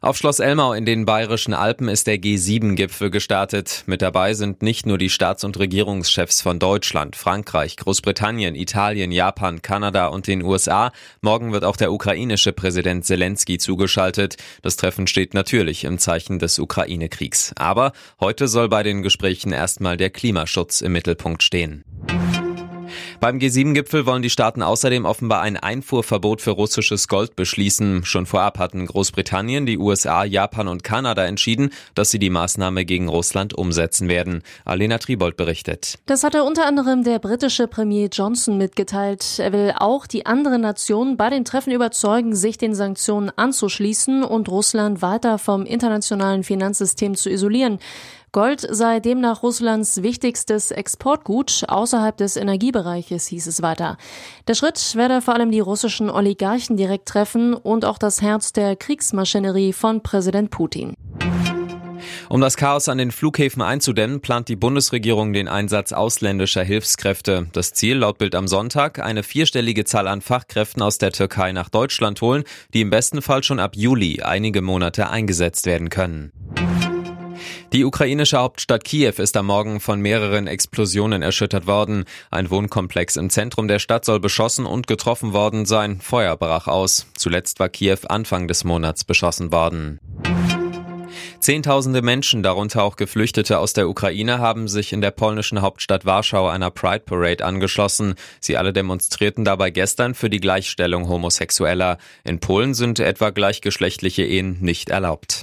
Auf Schloss Elmau in den Bayerischen Alpen ist der G7-Gipfel gestartet. Mit dabei sind nicht nur die Staats- und Regierungschefs von Deutschland, Frankreich, Großbritannien, Italien, Japan, Kanada und den USA. Morgen wird auch der ukrainische Präsident Zelensky zugeschaltet. Das Treffen steht natürlich im Zeichen des Ukraine-Kriegs. Aber heute soll bei den Gesprächen erstmal der Klimaschutz im Mittelpunkt stehen. Beim G7-Gipfel wollen die Staaten außerdem offenbar ein Einfuhrverbot für russisches Gold beschließen. Schon vorab hatten Großbritannien, die USA, Japan und Kanada entschieden, dass sie die Maßnahme gegen Russland umsetzen werden. Alena Tribold berichtet. Das hat er unter anderem der britische Premier Johnson mitgeteilt. Er will auch die anderen Nationen bei den Treffen überzeugen, sich den Sanktionen anzuschließen und Russland weiter vom internationalen Finanzsystem zu isolieren. Gold sei demnach Russlands wichtigstes Exportgut außerhalb des Energiebereiches, hieß es weiter. Der Schritt werde vor allem die russischen Oligarchen direkt treffen und auch das Herz der Kriegsmaschinerie von Präsident Putin. Um das Chaos an den Flughäfen einzudämmen, plant die Bundesregierung den Einsatz ausländischer Hilfskräfte. Das Ziel laut Bild am Sonntag, eine vierstellige Zahl an Fachkräften aus der Türkei nach Deutschland holen, die im besten Fall schon ab Juli einige Monate eingesetzt werden können. Die ukrainische Hauptstadt Kiew ist am Morgen von mehreren Explosionen erschüttert worden. Ein Wohnkomplex im Zentrum der Stadt soll beschossen und getroffen worden sein. Feuer brach aus. Zuletzt war Kiew Anfang des Monats beschossen worden. Zehntausende Menschen, darunter auch Geflüchtete aus der Ukraine, haben sich in der polnischen Hauptstadt Warschau einer Pride Parade angeschlossen. Sie alle demonstrierten dabei gestern für die Gleichstellung Homosexueller. In Polen sind etwa gleichgeschlechtliche Ehen nicht erlaubt.